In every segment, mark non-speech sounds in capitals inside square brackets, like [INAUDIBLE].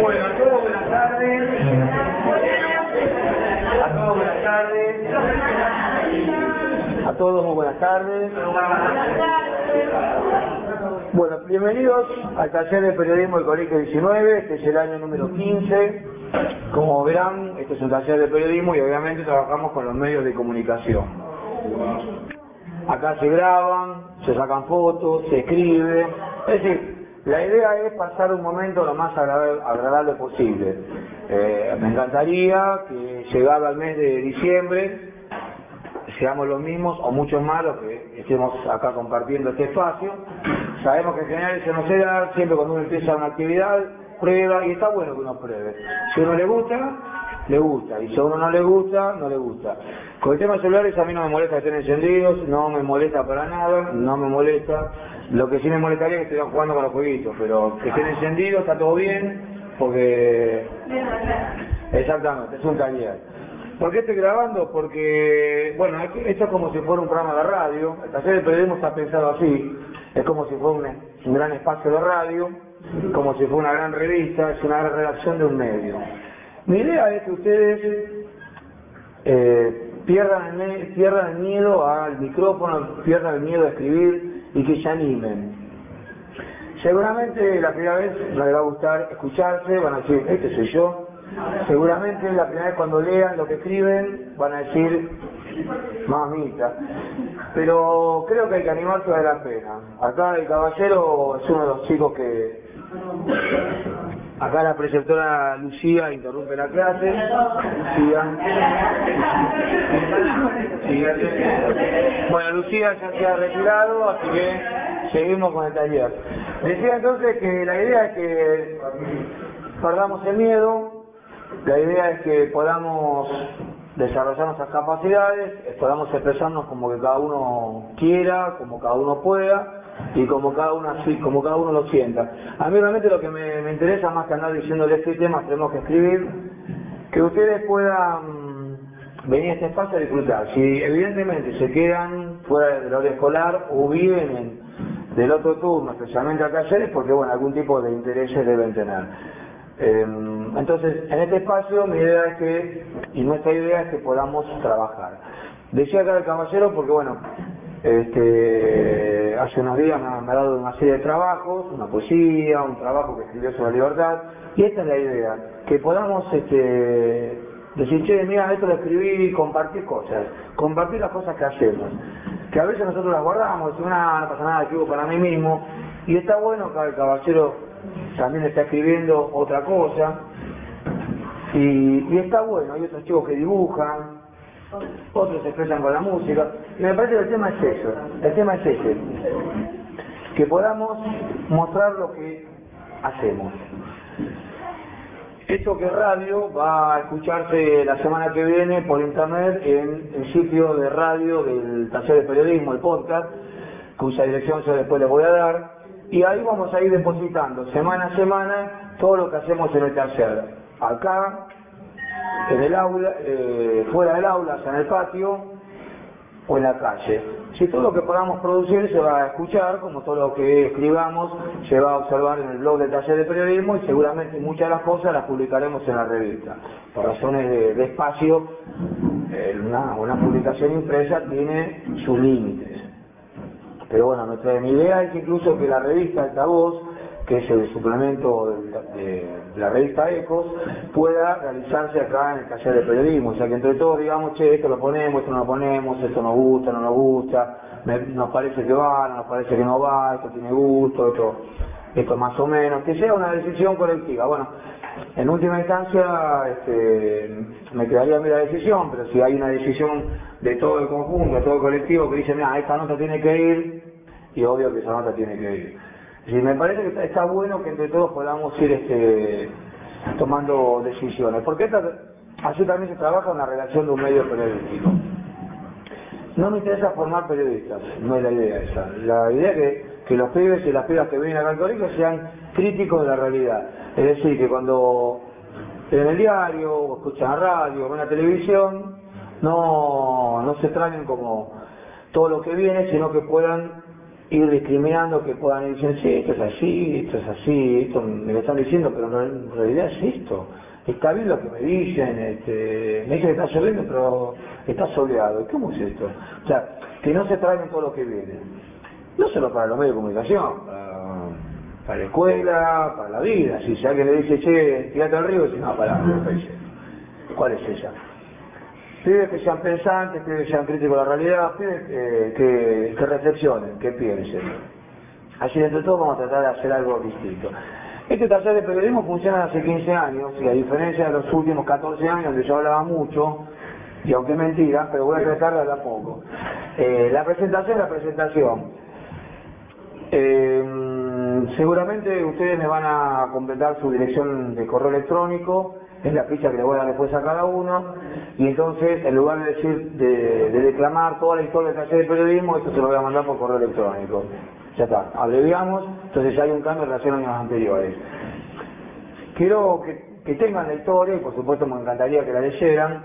Bueno, a todos buenas tardes. A todos buenas tardes. A todos muy buenas tardes. Bueno, bienvenidos al taller de periodismo del Colegio 19, este es el año número 15. Como verán, este es un taller de periodismo y obviamente trabajamos con los medios de comunicación. Acá se graban, se sacan fotos, se escribe, es decir, la idea es pasar un momento lo más agradable, posible. Eh, me encantaría que llegado al mes de diciembre seamos los mismos o muchos más los que estemos acá compartiendo este espacio. Sabemos que en general se da, siempre cuando uno empieza una actividad, prueba y está bueno que uno pruebe. Si uno le gusta, le gusta, y si a uno no le gusta, no le gusta. Con el tema de celulares a mí no me molesta que estén encendidos, no me molesta para nada, no me molesta. Lo que sí me molestaría es que estuvieran jugando con los jueguitos, pero que estén encendidos, está todo bien, porque... Exactamente, es un taller. ¿Por qué estoy grabando? Porque, bueno, esto es como si fuera un programa de radio, el taller de periodismo está pensado así, es como si fuera un, gran espacio de radio, como si fuera una gran revista, es una gran redacción de un medio. Mi idea es que ustedes eh, pierdan, el, miedo al micrófono, pierdan el miedo a escribir y que se animen. Seguramente la primera vez les va a gustar escucharse, van a decir, este soy yo. Seguramente la primera vez cuando lean lo que escriben van a decir, mamita. Pero creo que hay que animarse de la pena. Acá el caballero es uno de los chicos que Acá la preceptora Lucía interrumpe la clase. Lucía. Bueno, Lucía ya se ha retirado, así que seguimos con el taller. Decía entonces que la idea es que perdamos el miedo, la idea es que podamos desarrollar nuestras capacidades, podamos expresarnos como que cada uno quiera, como cada uno pueda, y como cada uno así, como cada uno lo sienta. A mí realmente lo que me, interesa más que andar diciéndole este tema, tenemos que escribir, que ustedes puedan venir a este espacio a disfrutar. Si evidentemente se quedan fuera del hora escolar o viven en, del otro turno, especialmente a talleres, porque bueno, algún tipo de intereses deben tener. Em, entonces, en este espacio mi idea es que, y nuestra idea es que podamos trabajar. Decía acá el caballero porque bueno, este, hace unos días me, ha dado una serie de trabajos, una poesía, un trabajo que escribió sobre la libertad, y esta es la idea, que podamos este, decir, che, mira, esto lo escribí, compartir cosas, compartir las cosas que hacemos, que a veces nosotros las guardamos, decimos, no, pasa nada, escribo para mí mismo, y está bueno que el caballero también está escribiendo otra cosa, y está bueno, hay otros chicos que dibujan, otros se expresan con la música. Me parece que el tema es eso, el tema es ese, que podamos mostrar lo que hacemos. Esto que radio va a escucharse la semana que viene por internet en el sitio de radio del taller de periodismo, el podcast, cuya dirección yo después les voy a dar, y ahí vamos a ir depositando semana a semana todo lo que hacemos en el taller. Acá, en el aula, eh, fuera del aula, en el patio o en la calle. Si todo lo que podamos producir se va a escuchar, como todo lo que escribamos se va a observar en el blog del taller de periodismo y seguramente muchas de las cosas las publicaremos en la revista. Por razones de, espacio, eh, una, una publicación impresa tiene sus límites. Pero bueno, nuestra idea es incluso que la revista Altavoz que es el suplemento de, la revista Ecos, pueda realizarse acá en el taller de periodismo. O sea que entre todos digamos, che, esto lo ponemos, esto no lo ponemos, esto nos gusta, no nos gusta, nos parece que va, no nos parece que no va, esto tiene gusto, esto, esto más o menos, que sea una decisión colectiva. Bueno, en última instancia este, me quedaría a mí la decisión, pero si hay una decisión de todo el conjunto, de todo el colectivo que dice, mira, esta nota tiene que ir, y obvio que esa nota tiene que ir. Sí, me parece que está, bueno que entre todos podamos ir este, tomando decisiones, porque así también se trabaja en la relación de un medio periodístico. No me interesa formar periodistas, no es la idea esa. La idea es que, los pibes y las pibas que vienen acá al colegio sean críticos de la realidad. Es decir, que cuando en el diario, o escuchan radio, o ven la televisión, no, no se traen como todo lo que viene, sino que puedan ir discriminando que puedan ir diciendo, sí, esto es así, esto es así, esto me lo están diciendo, pero en realidad es esto. Está bien lo que me dicen, este, me dicen que está lloviendo, pero está soleado. ¿Cómo es esto? O sea, que no se traigan todo lo que viene. No solo para los medios de comunicación, para, la escuela, para la vida. Si alguien le dice, che, tirate al río, dice, no, para, ¿cuál es ella? Pide que sean pensantes, pide que sean críticos de la realidad, pide que, que, reflexionen, que piensen. Así entre todos vamos a tratar de hacer algo distinto. Este taller de periodismo funciona hace 15 años y a diferencia de los últimos 14 años donde yo hablaba mucho, y aunque es mentira, pero voy a tratar de hablar poco. Eh, la presentación la presentación. Eh, seguramente ustedes me van a completar su dirección de correo electrónico, es la ficha que le voy a dar después a cada uno, y entonces en lugar de decir, de, de declamar toda la historia del taller de periodismo, esto se lo voy a mandar por correo electrónico ya está, abreviamos, entonces ya hay un cambio en relación a años anteriores. Quiero que, tengan la historia, por supuesto me encantaría que la leyeran,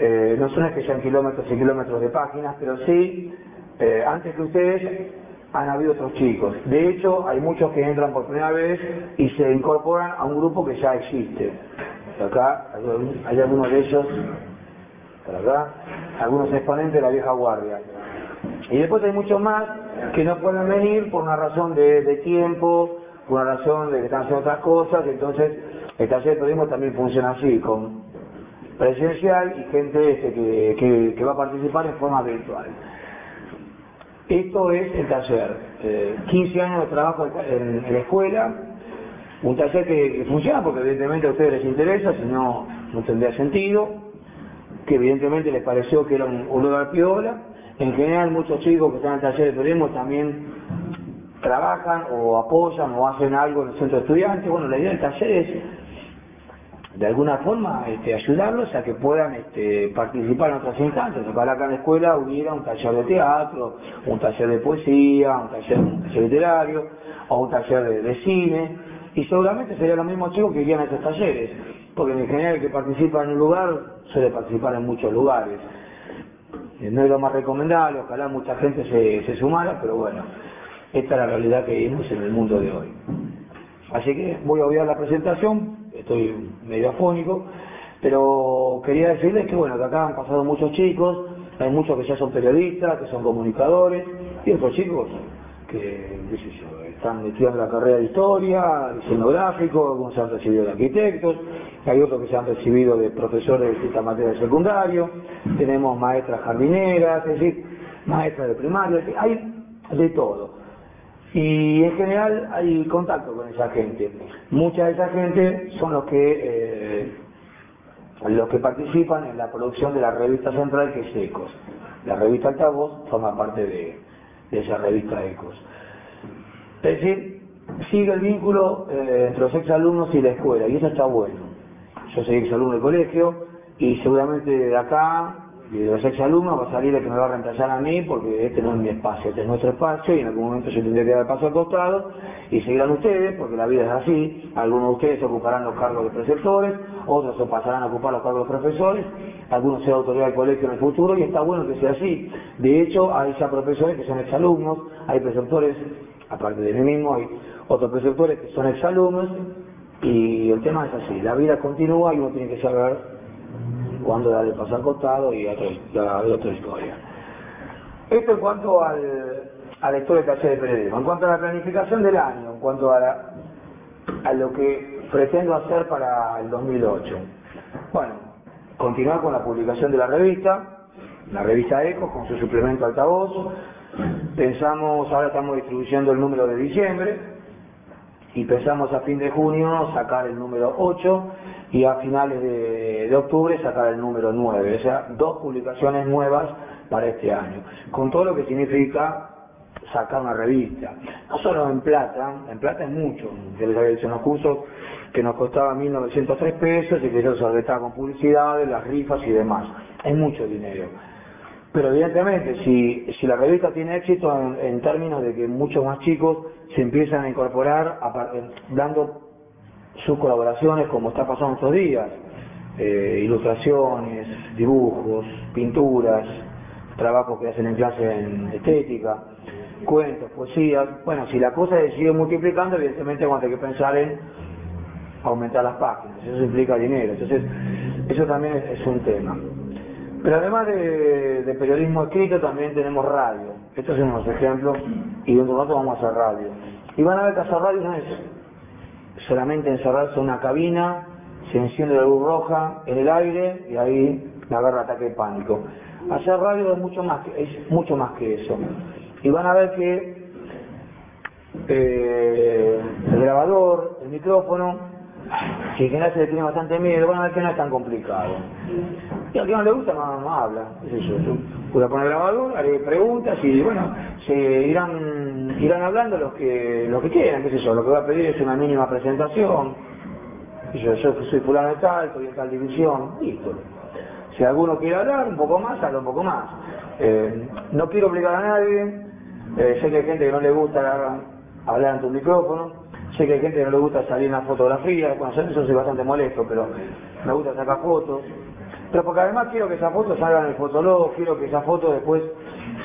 eh, no son es que sean kilómetros y kilómetros de páginas, pero sí, eh, antes que ustedes han habido otros chicos. De hecho, hay muchos que entran por primera vez y se incorporan a un grupo que ya existe. Acá hay, algunos de ellos, algunos exponentes de la vieja guardia. Y después hay muchos más que no pueden venir por una razón de, tiempo, por una razón de que están haciendo otras cosas, entonces el taller de periodismo también funciona así, con presencial y gente este, que, va a participar en forma virtual. Esto es el taller, 15 eh, años de trabajo en, la escuela, un taller que, funciona porque evidentemente a ustedes les interesa, si no, no tendría sentido, que evidentemente les pareció que era un, un lugar piola, en general muchos chicos que están en el taller de periodismo también trabajan o apoyan o hacen algo en el centro de estudiantes. Bueno, la idea del taller es de alguna forma este, ayudarlos a que puedan este, participar en otras instancias. Ojalá acá en la escuela hubiera un taller de teatro, un taller de poesía, un taller, literario o un taller de, cine. Y seguramente serían los mismos chicos que irían a esos talleres, porque en general el que participa en un lugar suele participar en muchos lugares. Eh, no es lo más recomendable, ojalá mucha gente se, se sumara, pero bueno, esta es la realidad que vivimos en el mundo de hoy. Así que voy a obviar la presentación, estoy medio afónico, pero quería decirles que bueno, que acá han pasado muchos chicos, hay muchos que ya son periodistas, que son comunicadores, y otros chicos que, están estudiando la carrera de historia, diseño gráfico, algunos se han recibido de arquitectos, hay otros que se han recibido de profesores de distintas materias de secundario, tenemos maestras jardineras, es decir, maestras de primaria, hay de todo. Y en general hay contacto con esa gente. Mucha de esa gente son los que eh, los que participan en la producción de la revista central que es ECOS. La revista Altavoz forma parte de, esa revista ECOS. Es decir, sigue el vínculo eh, entre los exalumnos y la escuela, y eso está bueno yo soy exalumno del colegio y seguramente de acá, de los exalumnos, va a salir el que me va a reemplazar a mí porque este no es mi espacio, este es nuestro espacio y en algún momento yo tendré que dar paso al costado y seguirán ustedes porque la vida es así, algunos de ustedes ocuparán los cargos de preceptores, otros se pasarán a ocupar los cargos de profesores, algunos serán autoridad del colegio en el futuro y está bueno que sea así. De hecho, hay ya profesores que son exalumnos, hay preceptores, aparte de mí mismo, hay otros preceptores que son exalumnos y el tema es así, la vida continúa y uno tiene que saber cuándo darle paso al costado y otra, otra historia. Esto en cuanto al, a la historia de taller de periodismo. En cuanto a la planificación del año, en cuanto a, a lo que pretendo hacer para el 2008. Bueno, continuar con la publicación de la revista, la revista ECO con su suplemento altavoz. Pensamos, ahora estamos distribuyendo el número de diciembre, y pensamos a fin de junio sacar el número 8 y a finales de, octubre sacar el número 9, o sea, dos publicaciones nuevas para este año, con todo lo que significa sacar una revista, no solo en plata, en plata es mucho, yo les había que nos costaba 1.903 pesos y que eso se con publicidades, las rifas y demás, es mucho dinero. Pero evidentemente, si, si la revista tiene éxito en términos de que muchos más chicos se empiezan a incorporar dando sus colaboraciones como está pasando estos días, eh, ilustraciones, dibujos, pinturas, trabajos que hacen en clase en estética, cuentos, poesías. Bueno, si la cosa se sigue multiplicando, evidentemente vamos a tener que pensar en aumentar las páginas, eso implica dinero, entonces eso también es, un tema. Pero además de, periodismo escrito también tenemos radio, estos son unos ejemplos y dentro de un rato vamos a hacer radio. Y van a ver que hacer radio no es solamente encerrarse en una cabina, se enciende la luz roja en el aire y ahí me agarra ataque de pánico. Hacer radio es mucho más que, es mucho más que eso. Y van a ver que eh, el grabador, el micrófono, si en general se le tiene bastante miedo, van a ver que no es tan complicado. Y al que no le gusta no, habla, es eso. Voy a poner grabador, preguntas y bueno, se irán irán hablando los que los que quieran, qué sé yo, lo que voy a pedir es una mínima presentación. Yo, soy fulano de tal, estoy en tal división, listo. Si alguno quiere hablar un poco más, habla un poco más. Eh, no quiero obligar a nadie, eh, sé que hay gente que no le gusta hablar en tu micrófono, sé que hay gente que no le gusta salir en la fotografía, bueno, eso soy bastante molesto, pero me gusta sacar fotos. Pero porque además quiero que esas fotos salgan en el fotolog, quiero que esas fotos después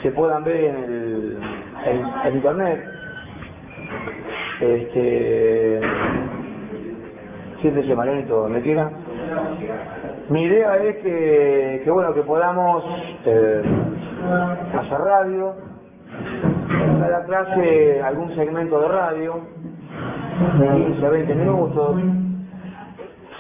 se puedan ver en el en, internet. Este siéntese Marianito, ¿me queda? Mi idea es que, bueno, que podamos eh, hacer radio, en cada clase algún segmento de radio, 15, 20 minutos,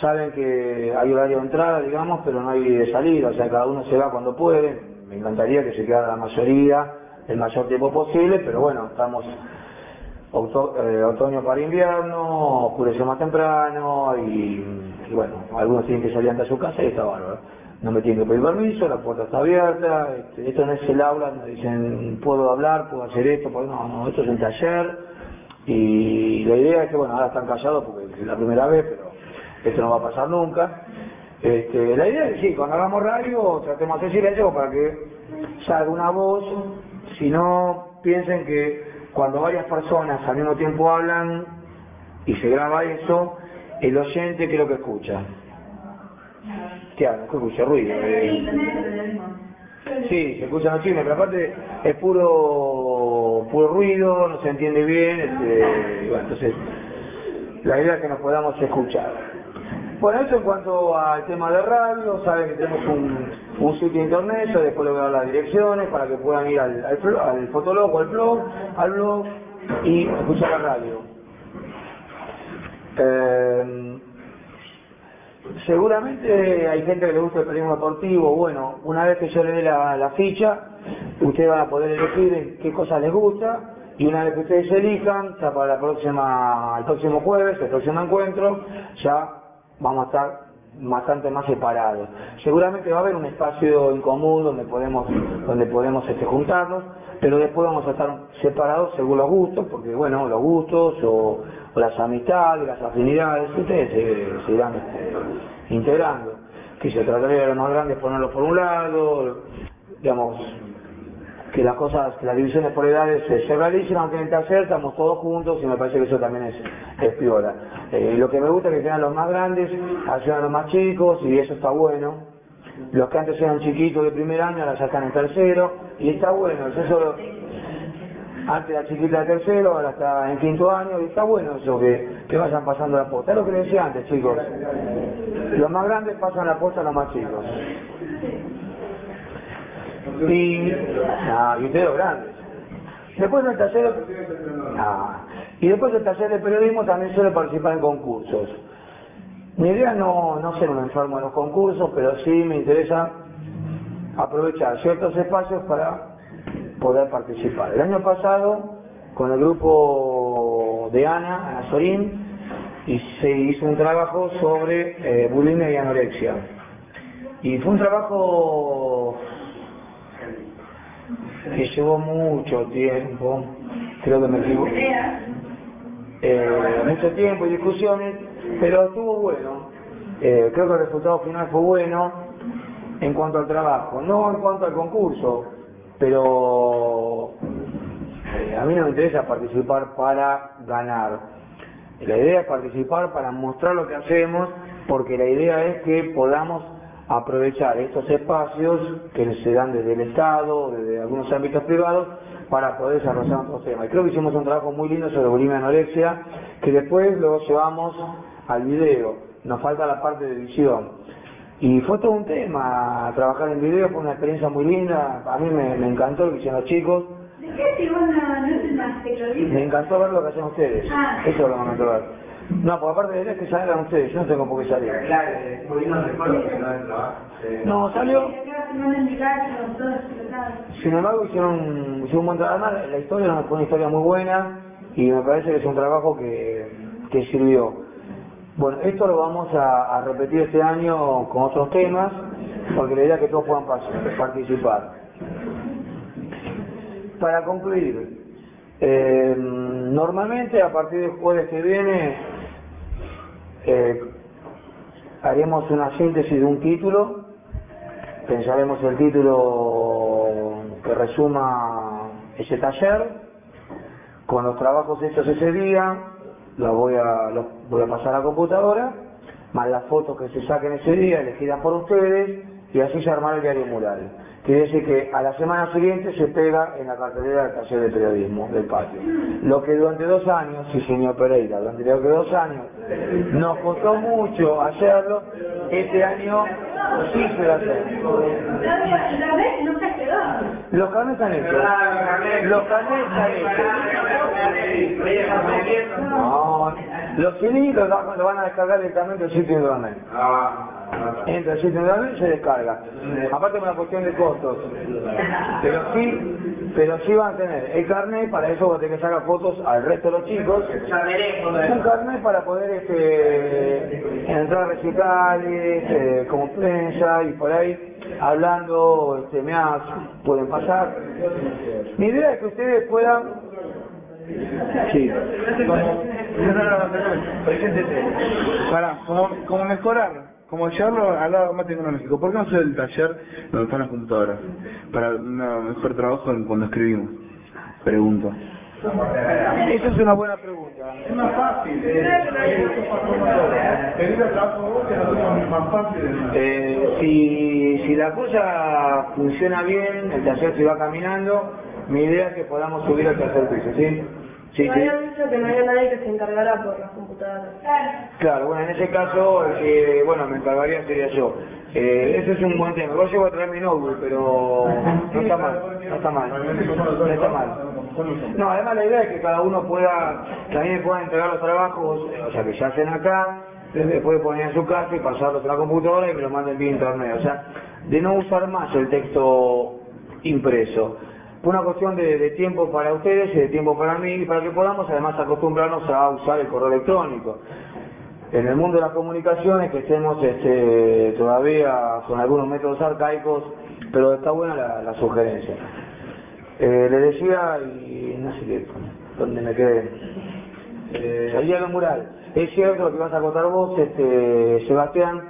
saben que hay horario de entrada, digamos, pero no hay de salida, o sea, cada uno se va cuando puede, me encantaría que se quedara la mayoría el mayor tiempo posible, pero bueno, estamos eh, otoño para invierno, oscurece más temprano y, bueno, algunos tienen que salir ante su casa y está bárbaro. No me tienen que pedir permiso, la puerta está abierta, este, esto no es el aula, me dicen puedo hablar, puedo hacer esto, no, no, esto es un taller y la idea es que bueno, ahora están callados porque es la primera vez, pero esto no va a pasar nunca. Este, la idea es que sí, cuando hagamos radio tratemos de hacer silencio para que salga una voz, si no piensen que cuando varias personas al mismo tiempo hablan y se graba eso, el oyente creo que escucha. ¿Qué hago? ¿Qué escucha? Ruido. Eh. Sí, se escuchan los chismes, pero aparte es puro puro ruido, no se entiende bien, este, bueno, entonces la idea es que nos podamos escuchar. Bueno, eso en cuanto al tema de radio, saben que tenemos un, sitio internet, yo después les voy a dar las direcciones para que puedan ir al, al, al fotologo, al blog, al blog y escuchar la radio. Eh, seguramente hay gente que le gusta el periodismo deportivo, bueno, una vez que yo le dé la ficha, ustedes van a poder elegir qué cosas les gusta y una vez que ustedes elijan, ya para la próxima, el próximo jueves, el próximo encuentro, ya vamos a estar bastante más separados. Seguramente va a haber un espacio en común donde podemos, donde podemos este, juntarnos, pero después vamos a estar separados según los gustos, porque bueno, los gustos o, las amistades, las afinidades, ustedes se, irán este, integrando. Que se trataría de los más grandes ponerlos por un lado, digamos, que las cosas, las divisiones por edades se, realicen, aunque en el taller estamos todos juntos y me parece que eso también es, es piola. Eh, lo que me gusta es que sean los más grandes, ayudan a los más chicos y eso está bueno. Los que antes eran chiquitos de primer año ahora ya están en tercero y está bueno, eso antes la chiquita de tercero, ahora está en quinto año y está bueno eso que, que vayan pasando la posta. Es lo que decía antes chicos, los más grandes pasan la posta a los más chicos. Y, y ustedes grandes. Después del taller, y después del taller de periodismo también suele participar en concursos. Mi idea no, no ser un enfermo de los concursos, pero sí me interesa aprovechar ciertos espacios para poder participar. El año pasado, con el grupo de Ana, Ana Sorín, y se hizo un trabajo sobre eh, bulimia y anorexia. Y fue un trabajo que llevó mucho tiempo, creo que me equivoco, eh, mucho tiempo y discusiones, pero estuvo bueno. Eh, creo que el resultado final fue bueno en cuanto al trabajo, no en cuanto al concurso, pero eh, a mí no me interesa participar para ganar. La idea es participar para mostrar lo que hacemos, porque la idea es que podamos aprovechar estos espacios que se dan desde el Estado, desde algunos ámbitos privados, para poder desarrollar otros temas. Y creo que hicimos un trabajo muy lindo sobre bulimia y anorexia, que después lo llevamos al video. Nos falta la parte de edición. Y fue todo un tema, trabajar en video fue una experiencia muy linda, a mí me, encantó lo que hicieron los chicos. ¿De qué no, Me encantó ver lo que hacen ustedes, ah. eso es lo que me encantó ver. No, por aparte de eso es que salgan ustedes, yo no tengo por qué salir. Claro, que no salió. Sin embargo, hicieron, hicieron un buen trabajo, la historia fue una historia muy buena y me parece que es un trabajo que, que sirvió. Bueno, esto lo vamos a, repetir este año con otros temas, porque la idea es que todos puedan participar. Para concluir, eh, normalmente a partir del jueves que viene eh, haremos una síntesis de un título, pensaremos el título que resuma ese taller, con los trabajos hechos ese día, lo voy a, lo voy a pasar a la computadora, más las fotos que se saquen ese día, elegidas por ustedes, y así se armará el diario mural. Decir que a la semana siguiente se pega en la cartelera del taller de periodismo del patio. Lo que durante dos años, sí señor Pereira, durante dos años nos costó mucho hacerlo, este año sí se a hacer. Los carnes están hechos. Los carnes están hechos. No, los CD los, van a descargar directamente del sitio de internet. Entra el sitio internet y se descarga. Aparte es una cuestión de costos. Pero sí, pero sí van a tener el carnet, para eso a tener que sacar fotos al resto de los chicos. Un carnet para poder este, entrar a recitales, eh, como prensa y por ahí hablando, este, me pueden pasar. Mi idea es que ustedes puedan Sí. Para, como, como mejorar, como llevarlo al lado más tecnológico, ¿por qué no hacer el taller donde están las computadoras? Para un mejor trabajo cuando escribimos. Pregunto. Esa es una buena pregunta. Es más fácil. Eh, si, si la cosa funciona bien, el taller se va caminando, mi idea es que podamos subir al tercer piso, ¿sí? Sí, me habían dicho que no había nadie que se encargara por las Claro, bueno, en ese caso, eh, bueno, me encargaría sería yo. Eh, ese es un buen tema. Yo llego a traer mi notebook, pero no está mal, no está mal, no está mal. No, además la idea es que cada uno pueda, también pueda entregar los trabajos, o sea, que se hacen acá, después poner en su casa y pasarlos a la computadora y me lo manden vía internet. O sea, de no usar más el texto impreso. Una cuestión de, tiempo para ustedes y de tiempo para mí, para que podamos además acostumbrarnos a usar el correo electrónico. En el mundo de las comunicaciones, que estemos este, todavía con algunos métodos arcaicos, pero está buena la, sugerencia. Eh, le decía, y no sé qué, dónde me quedé, eh, el día mural. Es cierto lo que vas a contar vos, este, Sebastián,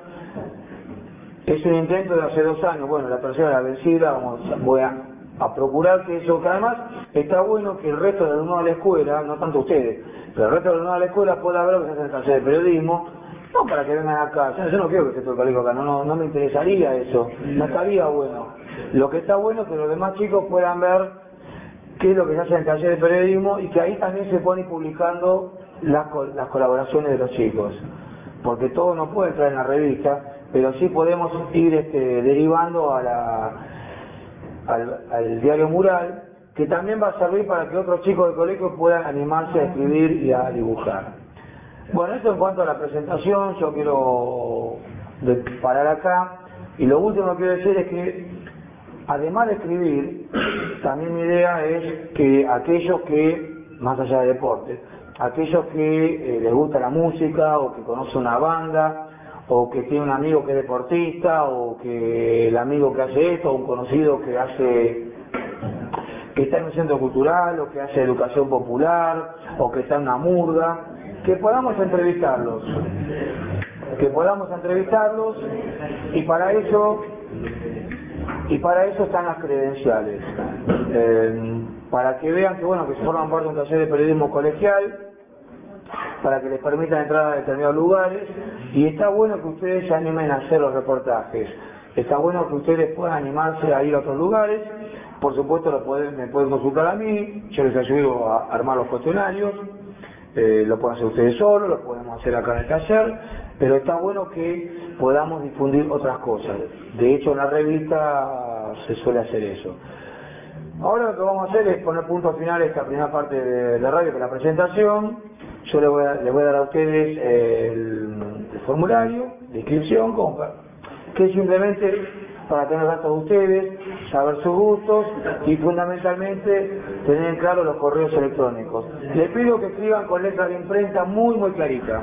es un intento de hace dos años, bueno, la tercera la vencida, vamos, voy a a procurar que eso, que además está bueno que el resto de alumnos de la escuela, no tanto ustedes, pero el resto de alumnos de la escuela pueda ver lo que se hace en el taller de periodismo, no para que vengan acá, yo, no quiero que esté todo el colegio acá, no, no, me interesaría eso, no estaría bueno. Lo que está bueno es que los demás chicos puedan ver qué es lo que se hace en el taller de periodismo y que ahí también se pone publicando las, las colaboraciones de los chicos, porque todo no puede entrar en la revista, pero sí podemos ir este, derivando a la al, diario mural, que también va a servir para que otros chicos del colegio puedan animarse a escribir y a dibujar. Bueno, esto en cuanto a la presentación, yo quiero parar acá. Y lo último que quiero decir es que, además de escribir, [CLEARS THROAT] también mi idea es que aquellos que, más allá de deporte, aquellos que eh, les gusta la música o que conocen una banda, o que tiene un amigo que es deportista, o que el amigo que hace esto, o un conocido que hace que está en un centro cultural, o que hace educación popular, o que está en una murga, que podamos entrevistarlos, que podamos entrevistarlos, y para eso, y para eso están las credenciales, eh, para que vean que bueno, que se forman parte de un taller de periodismo colegial, para que les permitan entrar a determinados lugares y está bueno que ustedes se animen a hacer los reportajes. Está bueno que ustedes puedan animarse a ir a otros lugares Por supuesto lo pueden, me pueden consultar a mí, yo les ayudo a armar los cuestionarios, eh, lo pueden hacer ustedes solos, lo podemos hacer acá en el taller, pero está bueno que podamos difundir otras cosas. De hecho en la revista se suele hacer eso. Ahora lo que vamos a hacer es poner punto final a esta primera parte de, de radio, es la presentación. Yo les voy a, les voy a dar a ustedes el, formulario de inscripción, como pa- que simplemente para tener datos de ustedes, saber sus gustos y fundamentalmente tener claro los correos electrónicos. Les pido que escriban con letras de imprenta muy, muy claritas.